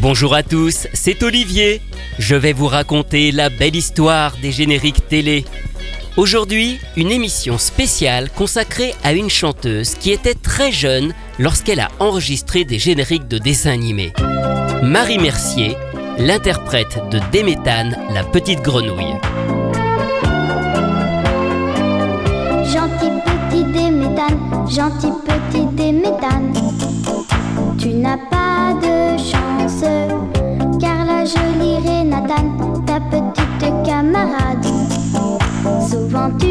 Bonjour à tous, c'est Olivier. Je vais vous raconter la belle histoire des génériques télé. Aujourd'hui, une émission spéciale consacrée à une chanteuse qui était très jeune lorsqu'elle a enregistré des génériques de dessins animés. Marie Mercier, l'interprète de Déméthane, la petite grenouille. Gentil petit Déméthane, gentil petit Déméthane, tu n'as pas car la jolie Renatane, ta petite camarade, souvent tu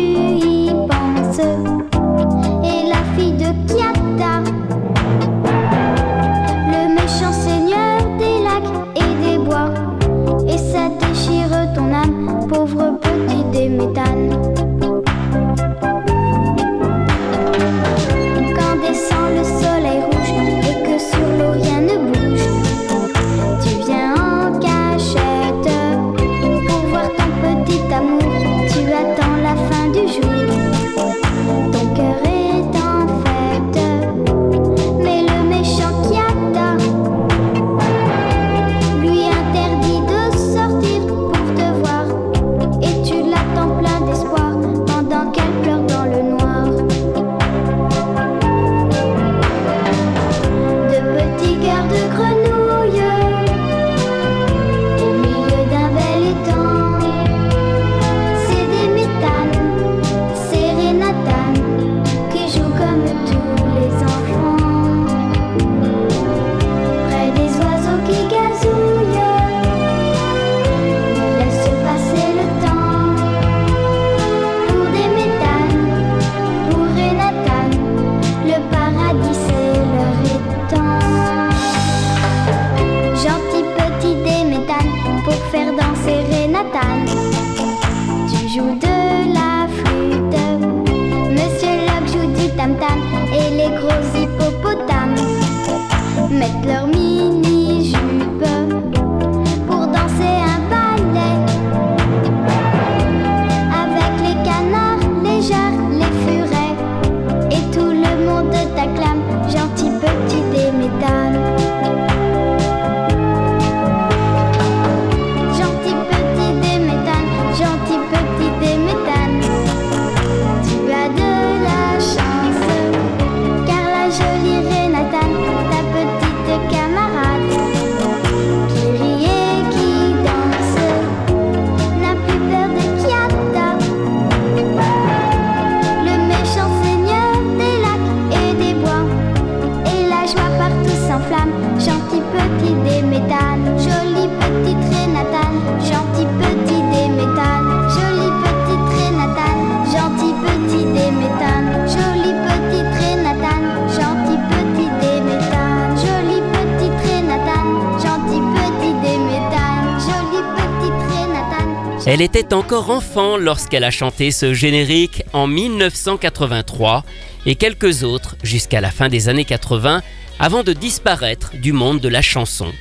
encore enfant lorsqu'elle a chanté ce générique en 1983 et quelques autres jusqu'à la fin des années 80 avant de disparaître du monde de la chanson.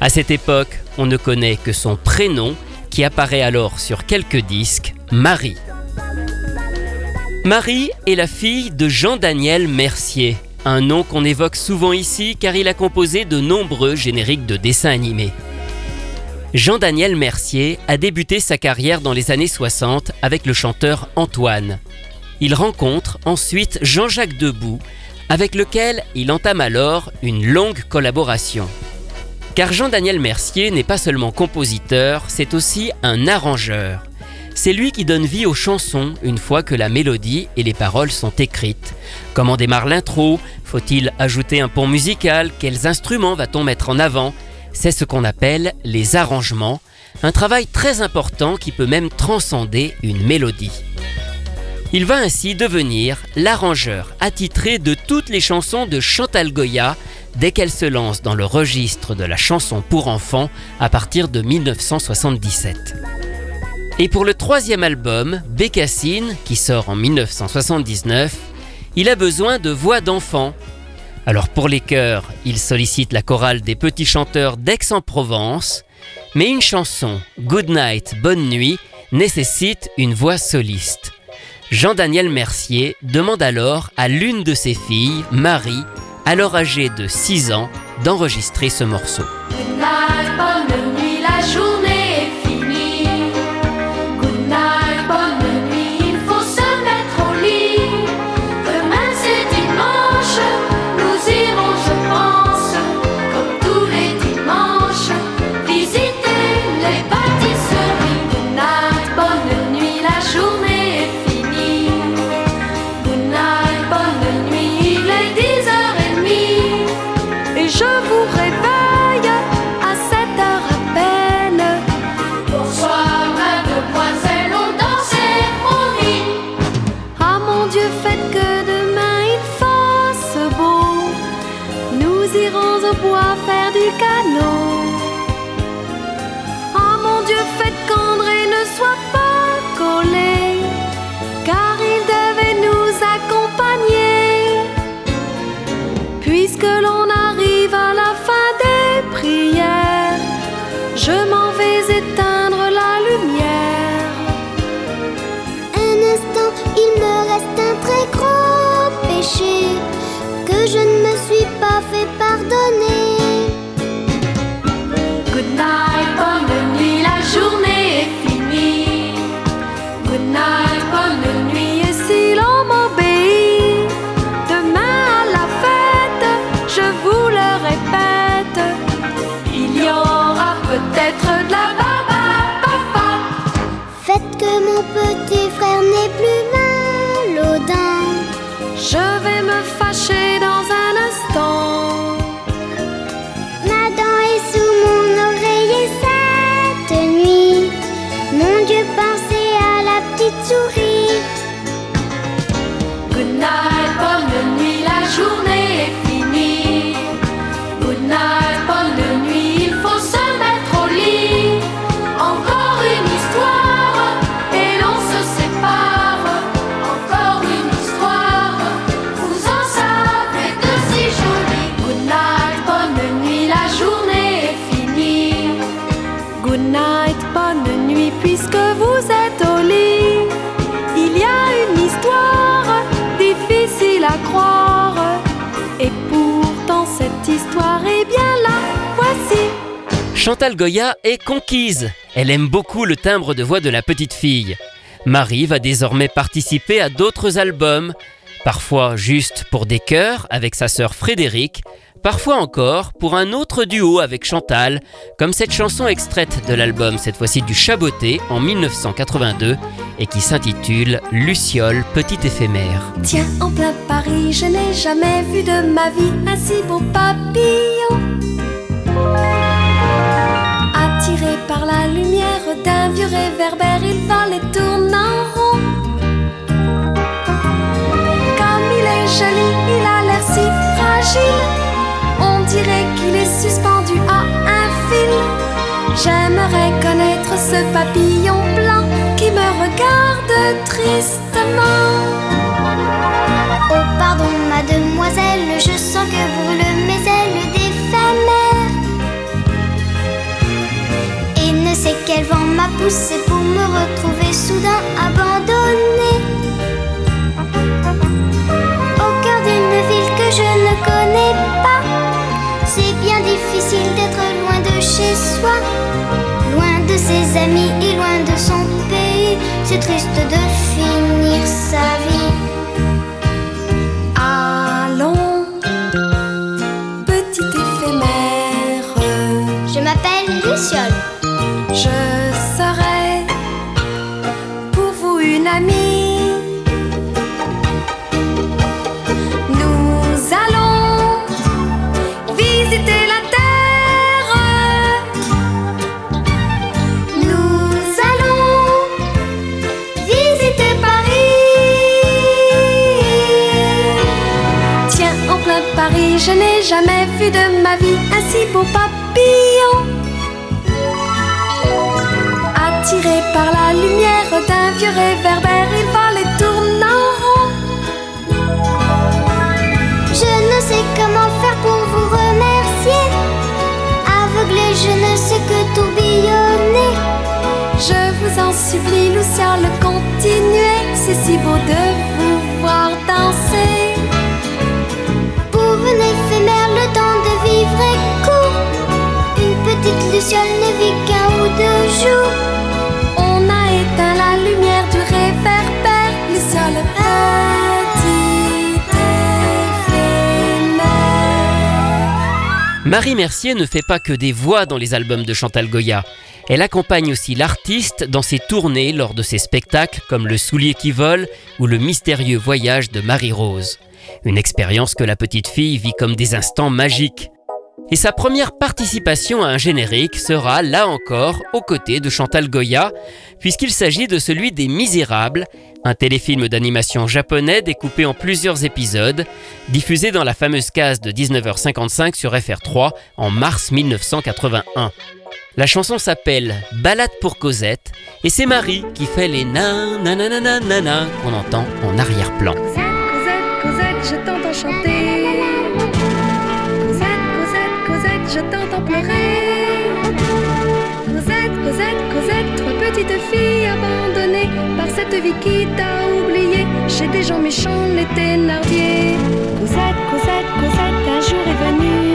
À cette époque, on ne connaît que son prénom qui apparaît alors sur quelques disques, Marie. Marie est la fille de Jean-Daniel Mercier, un nom qu'on évoque souvent ici car il a composé de nombreux génériques de dessins animés. Jean-Daniel Mercier a débuté sa carrière dans les années 60 avec le chanteur Antoine. Il rencontre ensuite Jean-Jacques Debout, avec lequel il entame alors une longue collaboration. Car Jean-Daniel Mercier n'est pas seulement compositeur, c'est aussi un arrangeur. C'est lui qui donne vie aux chansons une fois que la mélodie et les paroles sont écrites. Comment démarre l'intro? Faut-il ajouter un pont musical? Quels instruments va-t-on mettre en avant? C'est ce qu'on appelle les arrangements, un travail très important qui peut même transcender une mélodie. Il va ainsi devenir l'arrangeur attitré de toutes les chansons de Chantal Goya dès qu'elle se lance dans le registre de la chanson pour enfants à partir de 1977. Et pour le troisième album, Bécassine, qui sort en 1979, il a besoin de voix d'enfants. Alors pour les chœurs, il sollicite la chorale des petits chanteurs d'Aix-en-Provence, mais une chanson, Good Night, Bonne Nuit, nécessite une voix soliste. Jean-Daniel Mercier demande alors à l'une de ses filles, Marie, alors âgée de 6 ans, d'enregistrer ce morceau. Good Chantal Goya est conquise. Elle aime beaucoup le timbre de voix de la petite fille. Marie va désormais participer à d'autres albums, parfois juste pour des chœurs avec sa sœur Frédéric, parfois encore pour un autre duo avec Chantal, comme cette chanson extraite de l'album, cette fois-ci du Chaboté en 1982, et qui s'intitule Luciole, petit éphémère. Tiens, en plein Paris, je n'ai jamais vu de ma vie un si beau papillon par la lumière d'un vieux réverbère, il vole et tourne en rond. Comme il est joli, il a l'air si fragile, on dirait qu'il est suspendu à un fil. J'aimerais connaître ce papillon blanc qui me regarde tristement. Oh pardon mademoiselle, je sens que vous le quel vent m'a poussé pour me retrouver soudain abandonné Au cœur d'une ville que je ne connais pas C'est bien difficile d'être loin de chez soi Loin de ses amis et loin de son pays. C'est triste de finir sa vie. Allons, petit éphémère. Je m'appelle Luciole je n'ai jamais vu de ma vie un si beau papillon attiré par la lumière d'un vieux réverbère, il va les tourner en rond. Je ne sais comment faire pour vous remercier. Aveuglé, je ne sais que tourbillonner. Je vous en supplie, Luciole, continuez. C'est si beau de vous voir danser. On a éteint la lumière du le Marie Mercier ne fait pas que des voix dans les albums de Chantal Goya. Elle accompagne aussi l'artiste dans ses tournées lors de ses spectacles comme Le soulier qui vole ou Le mystérieux voyage de Marie-Rose. Une expérience que la petite fille vit comme des instants magiques. Et sa première participation à un générique sera, là encore, aux côtés de Chantal Goya, puisqu'il s'agit de celui des Misérables, un téléfilm d'animation japonais découpé en plusieurs épisodes, diffusé dans la fameuse case de 19h55 sur FR3 en mars 1981. La chanson s'appelle Balade pour Cosette et c'est Marie qui fait les na qu'on entend en arrière-plan. Cosette, Cosette, je chanter. Cosette. Cosette, Cosette, Cosette, toi petite fille abandonnée par cette vie qui t'a oublié chez des gens méchants, les thénardier. Cosette, Cosette, Cosette, un jour est venu.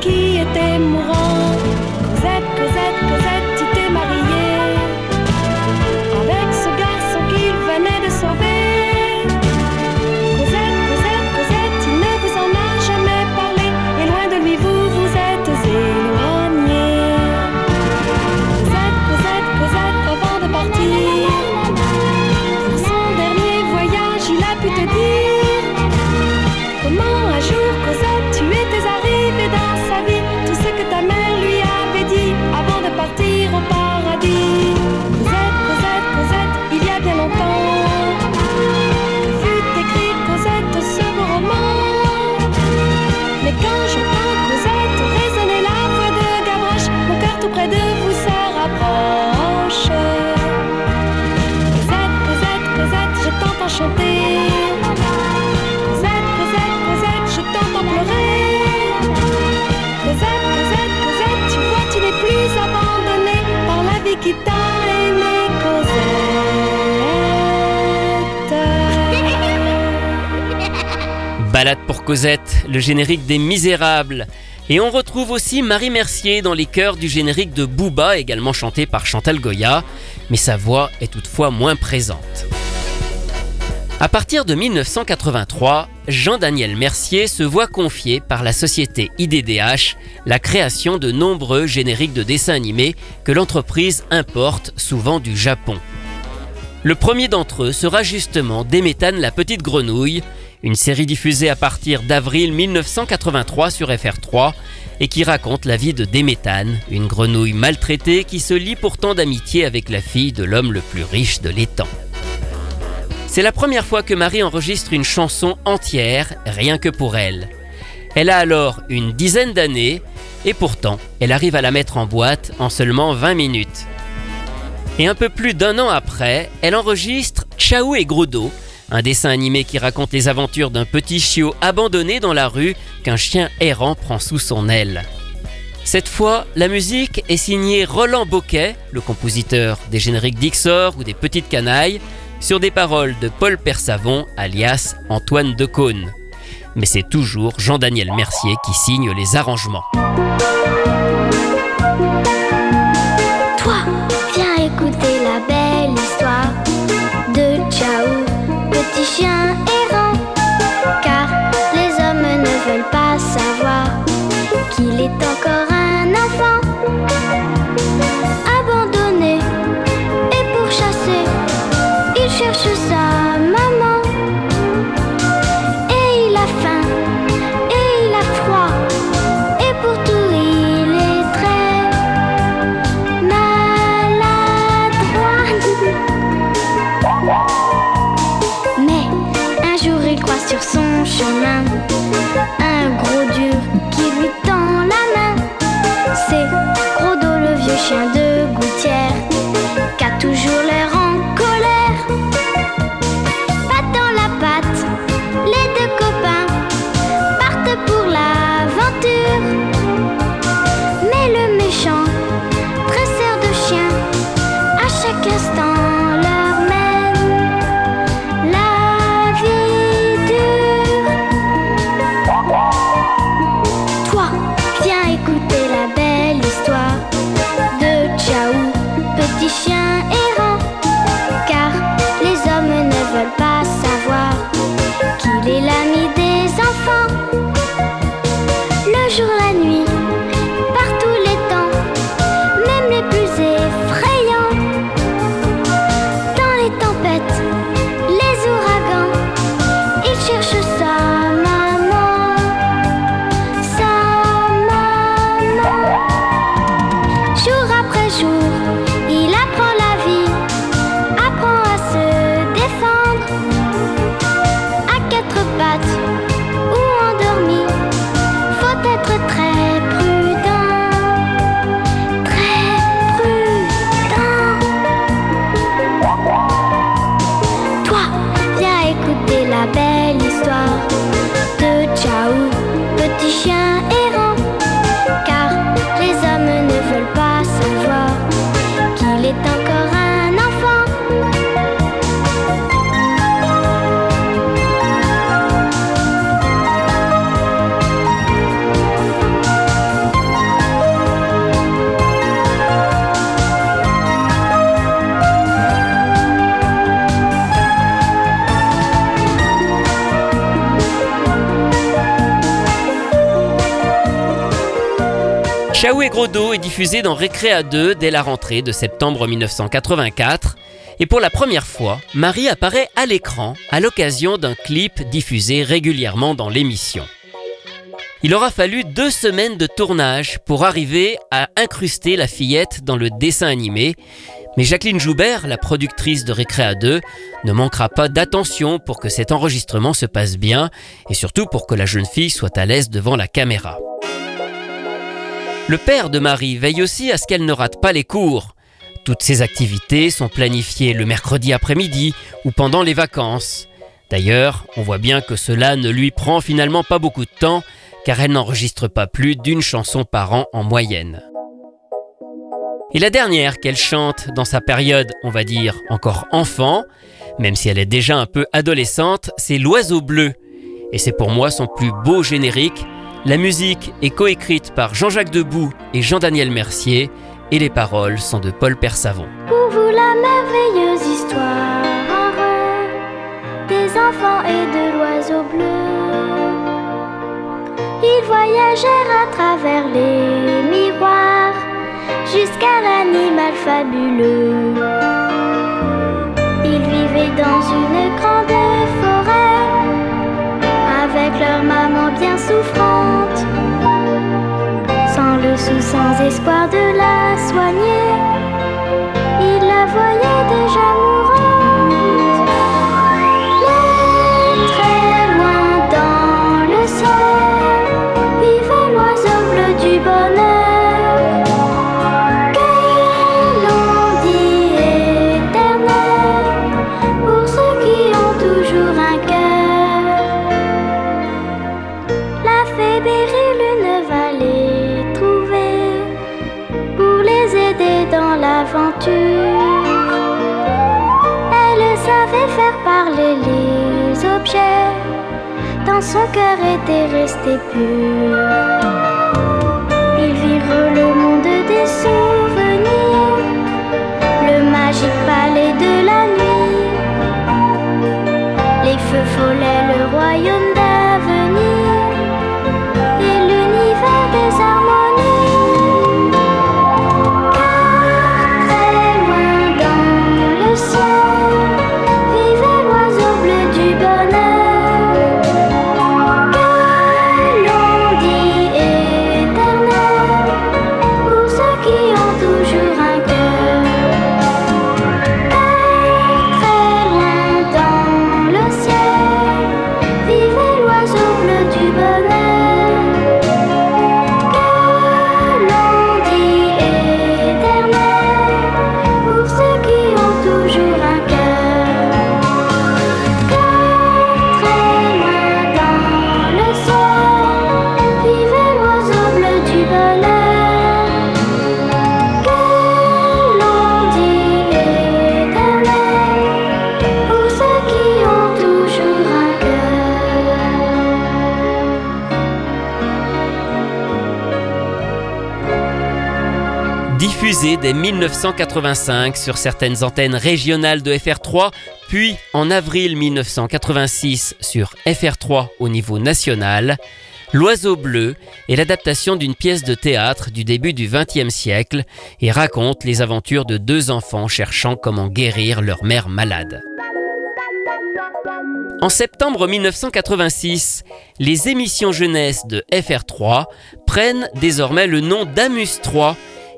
Qui était mourant. Cosette, Cosette, Cosette, chanter. Balade pour Cosette, le générique des Misérables. Et on retrouve aussi Marie Mercier dans les chœurs du générique de Booba, également chanté par Chantal Goya, mais sa voix est toutefois moins présente. À partir de 1983, Jean-Daniel Mercier se voit confier par la société IDDH la création de nombreux génériques de dessins animés que l'entreprise importe souvent du Japon. Le premier d'entre eux sera justement Déméthane la petite grenouille, une série diffusée à partir d'avril 1983 sur FR3 et qui raconte la vie de Déméthane, une grenouille maltraitée qui se lie pourtant d'amitié avec la fille de l'homme le plus riche de l'étang. C'est la première fois que Marie enregistre une chanson entière, rien que pour elle. Elle a alors une dizaine d'années et pourtant elle arrive à la mettre en boîte en seulement 20 minutes. Et un peu plus d'un an après, elle enregistre Ciao et Grodo, un dessin animé qui raconte les aventures d'un petit chiot abandonné dans la rue qu'un chien errant prend sous son aile. Cette fois, la musique est signée Roland Boquet, le compositeur des génériques d'Ixor ou des Petites Canailles, sur des paroles de Paul Persavon, alias Antoine Decaune. Mais c'est toujours Jean-Daniel Mercier qui signe les arrangements. Toi, viens écouter la belle histoire de Ciao, petit chien errant. Car les hommes ne veulent pas savoir qu'il est encore sur son chemin Gros Dos est diffusé dans Récréa 2 dès la rentrée de septembre 1984. Et pour la première fois, Marie apparaît à l'écran à l'occasion d'un clip diffusé régulièrement dans l'émission. Il aura fallu deux semaines de tournage pour arriver à incruster la fillette dans le dessin animé, mais Jacqueline Joubert, la productrice de Récréa 2, ne manquera pas d'attention pour que cet enregistrement se passe bien et surtout pour que la jeune fille soit à l'aise devant la caméra. Le père de Marie veille aussi à ce qu'elle ne rate pas les cours. Toutes ces activités sont planifiées le mercredi après-midi ou pendant les vacances. D'ailleurs, on voit bien que cela ne lui prend finalement pas beaucoup de temps car elle n'enregistre pas plus d'une chanson par an en moyenne. Et la dernière qu'elle chante dans sa période, on va dire, encore enfant, même si elle est déjà un peu adolescente, c'est L'Oiseau Bleu. Et c'est pour moi son plus beau générique. La musique est coécrite par Jean-Jacques Debout et Jean-Daniel Mercier, et les paroles sont de Paul Persavon. Pour vous la merveilleuse histoire des enfants et de l'oiseau bleu. Ils voyagèrent à travers les miroirs jusqu'à l'animal fabuleux. Ils vivaient dans une grande forêt avec leur maman bien souffrante, sou, sans espoir de la soigner. Cœur était resté pur. Ils virent le monde des souvenirs, le magique palais de la nuit, les feux follets, 1985 sur certaines antennes régionales de FR3, puis en avril 1986 sur FR3 au niveau national, L'Oiseau bleu est l'adaptation d'une pièce de théâtre du début du XXe siècle et raconte les aventures de deux enfants cherchant comment guérir leur mère malade. En septembre 1986, les émissions jeunesse de FR3 prennent désormais le nom d'Amus 3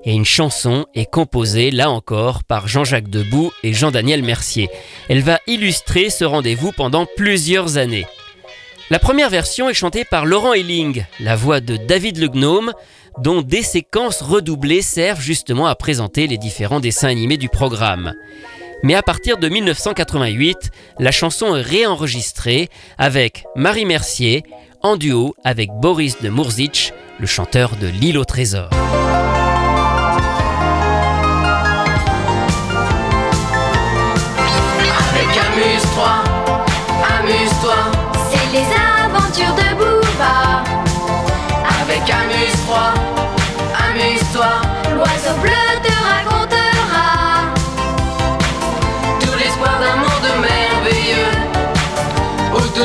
et une chanson est composée là encore par Jean-Jacques Debout et Jean-Daniel Mercier. Elle va illustrer ce rendez-vous pendant plusieurs années. La première version est chantée par Laurent Elling, la voix de David le Gnome, dont des séquences redoublées servent justement à présenter les différents dessins animés du programme. Mais à partir de 1988, la chanson est réenregistrée avec Marie Mercier en duo avec Boris de Murzic, le chanteur de L'île au trésor.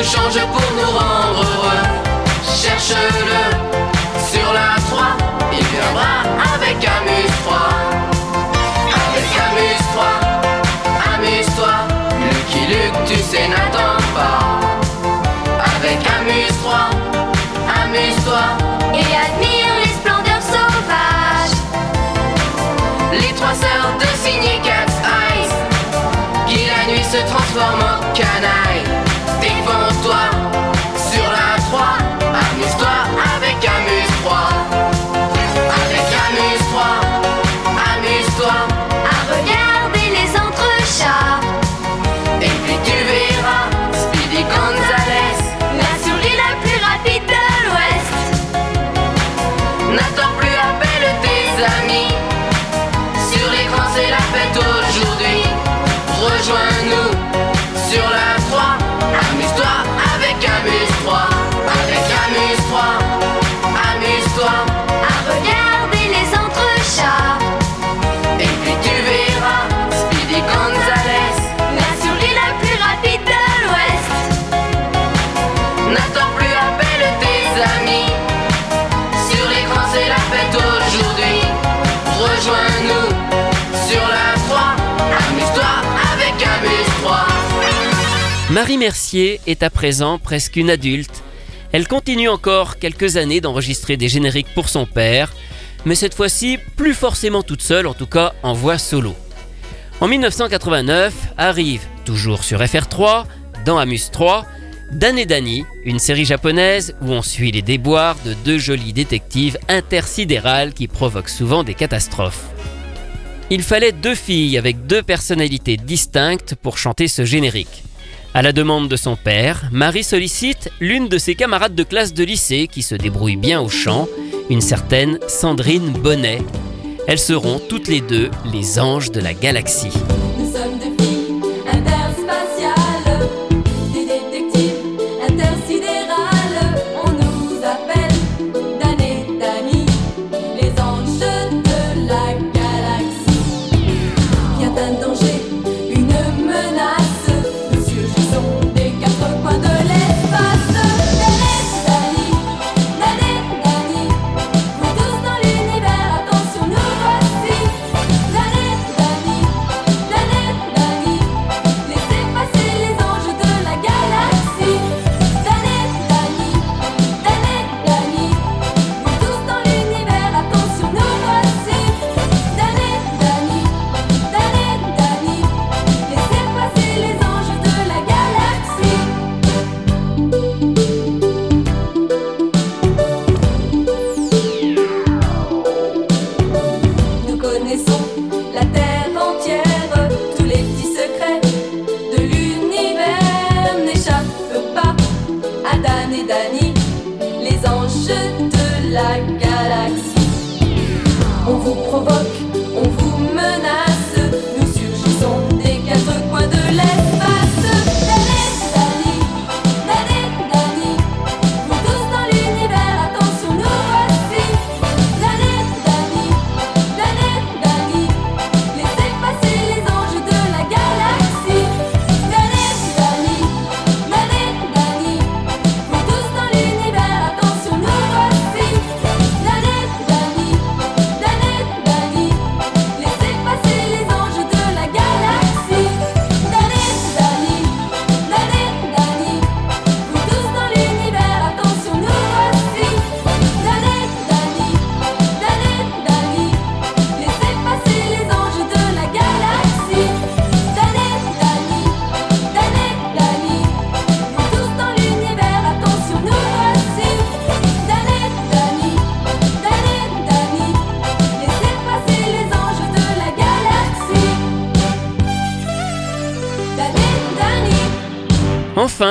change pour nous rendre heureux. Cherche-le sur la 3, il viendra avec amuse-toi. Avec amuse-toi, amuse-toi. Lucky Luke, tu sais, n'attends pas. Avec amuse-toi, amuse-toi. Et admire les splendeurs sauvages. Les trois sœurs de Signé Cat's Eyes, qui la nuit se transforme en canaille. 算。Marie Mercier est à présent presque une adulte. Elle continue encore quelques années d'enregistrer des génériques pour son père, mais cette fois-ci plus forcément toute seule, en tout cas en voix solo. En 1989 arrive, toujours sur FR3, dans Amus 3, Dan et Dani, une série japonaise où on suit les déboires de deux jolies détectives intersidérales qui provoquent souvent des catastrophes. Il fallait deux filles avec deux personnalités distinctes pour chanter ce générique. À la demande de son père, Marie sollicite l'une de ses camarades de classe de lycée qui se débrouille bien au chant, une certaine Sandrine Bonnet. Elles seront toutes les deux les anges de la galaxie.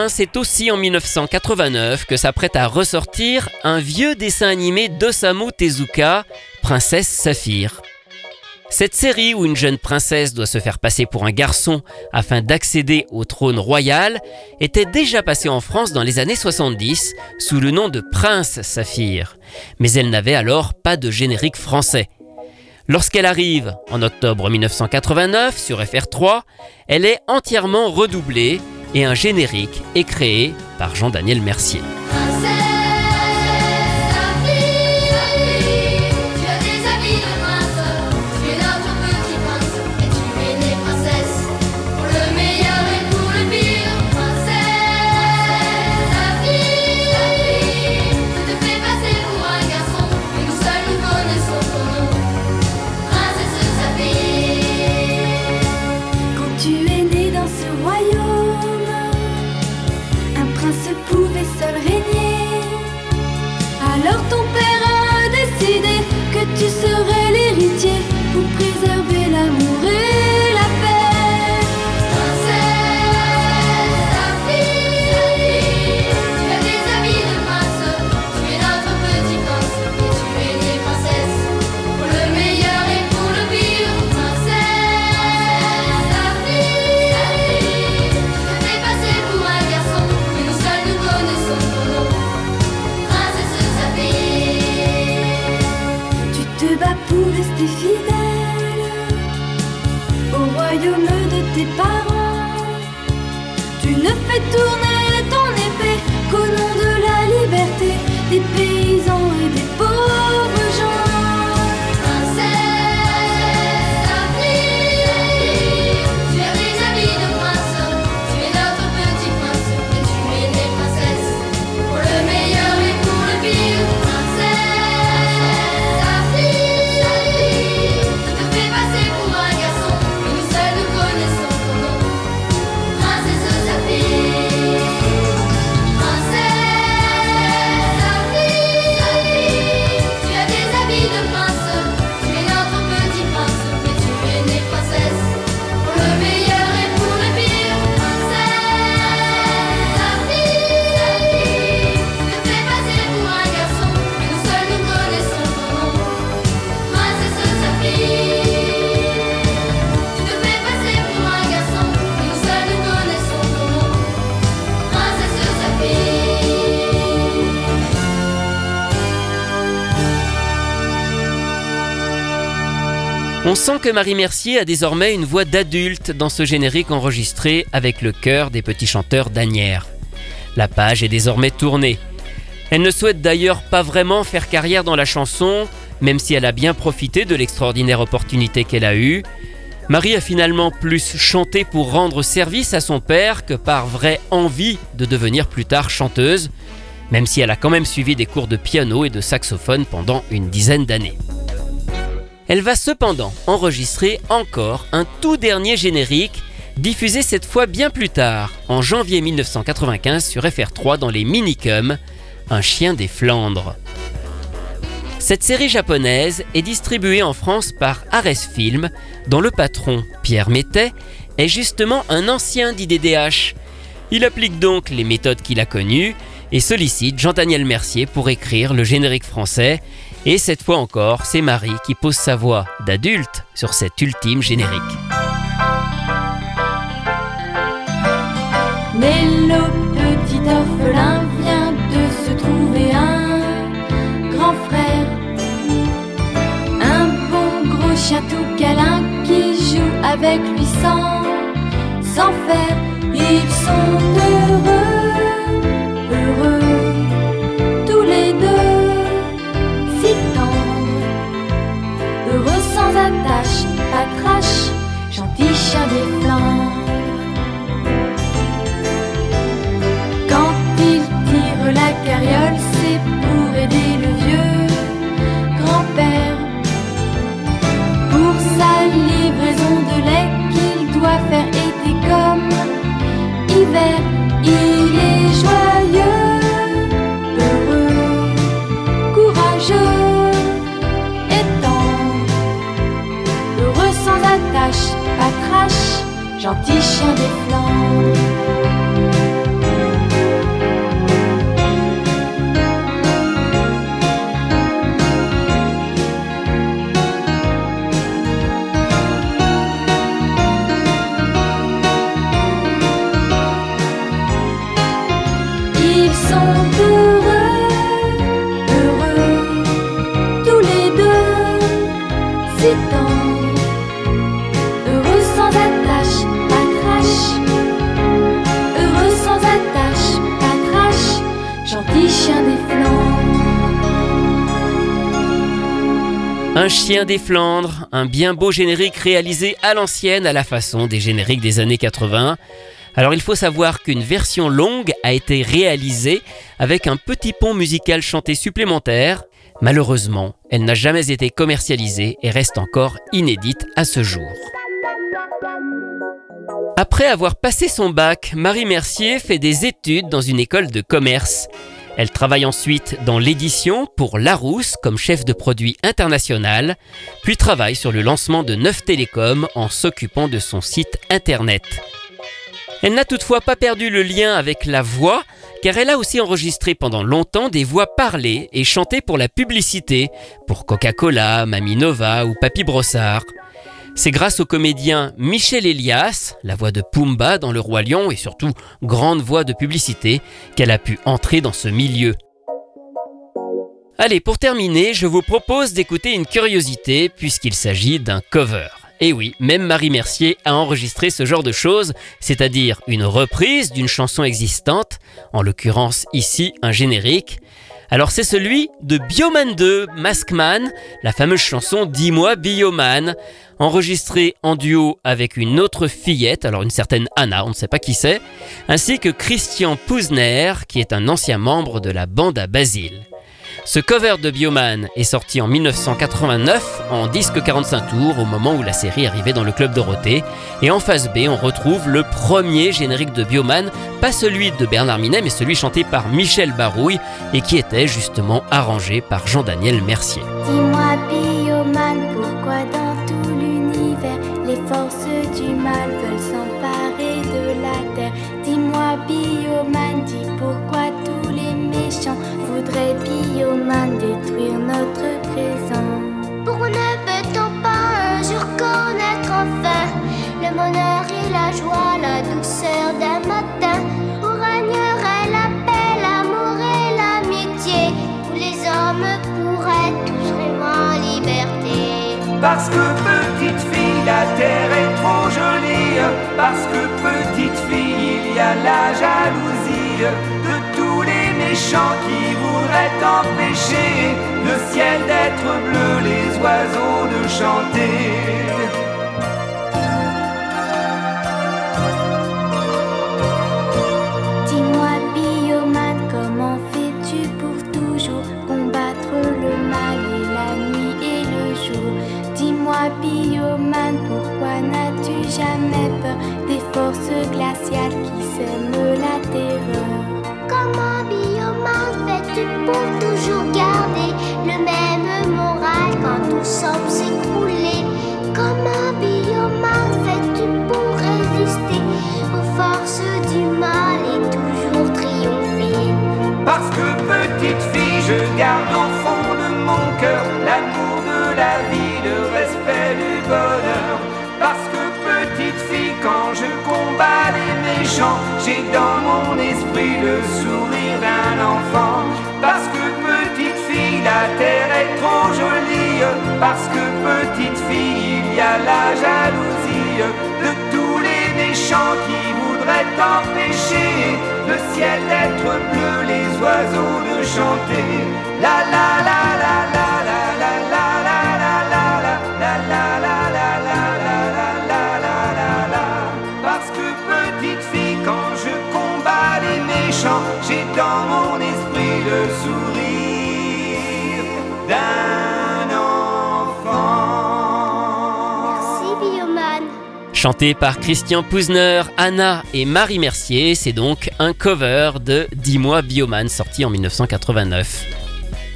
Hein, c'est aussi en 1989 que s'apprête à ressortir un vieux dessin animé d'Osamu Tezuka, Princesse Saphir. Cette série où une jeune princesse doit se faire passer pour un garçon afin d'accéder au trône royal était déjà passée en France dans les années 70 sous le nom de Prince Saphir, mais elle n'avait alors pas de générique français. Lorsqu'elle arrive en octobre 1989 sur FR3, elle est entièrement redoublée et un générique est créé par Jean-Daniel Mercier. On sent que Marie Mercier a désormais une voix d'adulte dans ce générique enregistré avec le chœur des petits chanteurs d'Anières. La page est désormais tournée. Elle ne souhaite d'ailleurs pas vraiment faire carrière dans la chanson, même si elle a bien profité de l'extraordinaire opportunité qu'elle a eue. Marie a finalement plus chanté pour rendre service à son père que par vraie envie de devenir plus tard chanteuse, même si elle a quand même suivi des cours de piano et de saxophone pendant une dizaine d'années. Elle va cependant enregistrer encore un tout dernier générique, diffusé cette fois bien plus tard, en janvier 1995 sur FR3 dans les Minicums, Un chien des Flandres. Cette série japonaise est distribuée en France par Ares Film, dont le patron, Pierre Mettet, est justement un ancien d'IDDH. Il applique donc les méthodes qu'il a connues et sollicite Jean-Daniel Mercier pour écrire le générique français. Et cette fois encore, c'est Marie qui pose sa voix d'adulte sur cet ultime générique. Le petit orphelin vient de se trouver un grand frère, un bon gros chien tout câlin qui joue avec lui sans, sans faire. Ils sont heureux, crash, gentil chien des Flandres. Quand il tire la carriole, attache, pas crash, gentil chien des Flandres. Un chien des Flandres, un bien beau générique réalisé à l'ancienne à la façon des génériques des années 80. Alors il faut savoir qu'une version longue a été réalisée avec un petit pont musical chanté supplémentaire. Malheureusement, elle n'a jamais été commercialisée et reste encore inédite à ce jour. Après avoir passé son bac, Marie Mercier fait des études dans une école de commerce. Elle travaille ensuite dans l'édition pour Larousse comme chef de produit international, puis travaille sur le lancement de Neuf Télécom en s'occupant de son site internet. Elle n'a toutefois pas perdu le lien avec la voix, car elle a aussi enregistré pendant longtemps des voix parlées et chantées pour la publicité, pour Coca-Cola, Mamie Nova ou Papy Brossard. C'est grâce au comédien Michel Elias, la voix de Pumba dans Le Roi Lion et surtout grande voix de publicité, qu'elle a pu entrer dans ce milieu. Allez, pour terminer, je vous propose d'écouter une curiosité puisqu'il s'agit d'un cover. Et oui, même Marie Mercier a enregistré ce genre de choses, c'est-à-dire une reprise d'une chanson existante, en l'occurrence ici un générique. Alors c'est celui de Bioman 2, Maskman, la fameuse chanson Dis-moi Bioman, enregistrée en duo avec une autre fillette, alors une certaine Anna, on ne sait pas qui c'est, ainsi que Christian Pouzner, qui est un ancien membre de la bande à Basile. Ce cover de Bioman est sorti en 1989 en disque 45 tours au moment où la série arrivait dans le club Dorothée. Et en face B, on retrouve le premier générique de Bioman, pas celui de Bernard Minet, mais celui chanté par Michel Barouille et qui était justement arrangé par Jean-Daniel Mercier. Dis-moi, Bioman, pourquoi dans tout l'univers les forces du mal veulent s'emparer de la terre? Dis-moi, Bioman, dis pourquoi Bioman, détruire notre présent Pour ne peut-on pas un jour connaître enfin le bonheur et la joie, la douceur d'un matin où régnerait la paix, l'amour et l'amitié, où les hommes pourraient tous rêver en liberté. Parce que petit petite fille, la terre est trop jolie. Parce que petite fille, il y a la jalousie de tous les Chants qui voudraient empêcher le ciel d'être bleu, les oiseaux de chanter. Dis-moi, Bioman, comment fais-tu pour toujours combattre le mal et la nuit et le jour? Dis-moi, Bioman, pourquoi n'as-tu jamais peur des forces glaciales qui sèment la terreur? Pour toujours garder le même moral quand tout semble s'écrouler Comment, Bioman, fais-tu pour résister aux forces du mal et toujours triompher Parce que petite fille, je garde au fond de mon cœur l'amour de la vie, le respect du bonheur. Parce que petite fille, quand je combats les méchants, j'ai dans mon esprit le sourire d'un enfant. Parce que petite fille, la terre est trop jolie. Parce que petite fille, il y a la jalousie de tous les méchants qui voudraient empêcher le ciel d'être bleu, les oiseaux de chanter. La la la la la le sourire d'un enfant. Merci, Bioman. Chanté par Christian Pouzner, Anna et Marie Mercier, c'est donc un cover de Dis-moi Bioman sorti en 1989.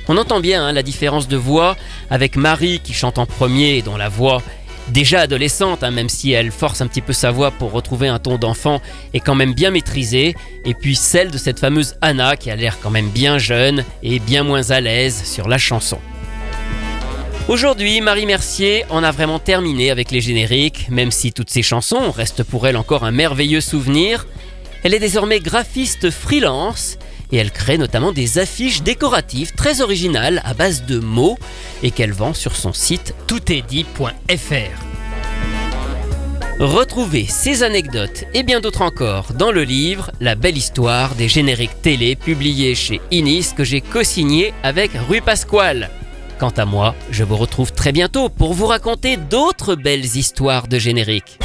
On entend bien hein, la différence de voix avec Marie qui chante en premier et dont la voix déjà adolescente, hein, même si elle force un petit peu sa voix pour retrouver un ton d'enfant, est quand même bien maîtrisée, et puis celle de cette fameuse Anna qui a l'air quand même bien jeune et bien moins à l'aise sur la chanson. Aujourd'hui, Marie Mercier en a vraiment terminé avec les génériques, même si toutes ces chansons restent pour elle encore un merveilleux souvenir. Elle est désormais graphiste freelance et elle crée notamment des affiches décoratives très originales à base de mots et qu'elle vend sur son site toutestdit.fr. Retrouvez ces anecdotes et bien d'autres encore dans le livre La belle histoire des génériques télé publié chez Inis que j'ai co-signé avec Rue Pasquale. Quant à moi, je vous retrouve très bientôt pour vous raconter d'autres belles histoires de génériques.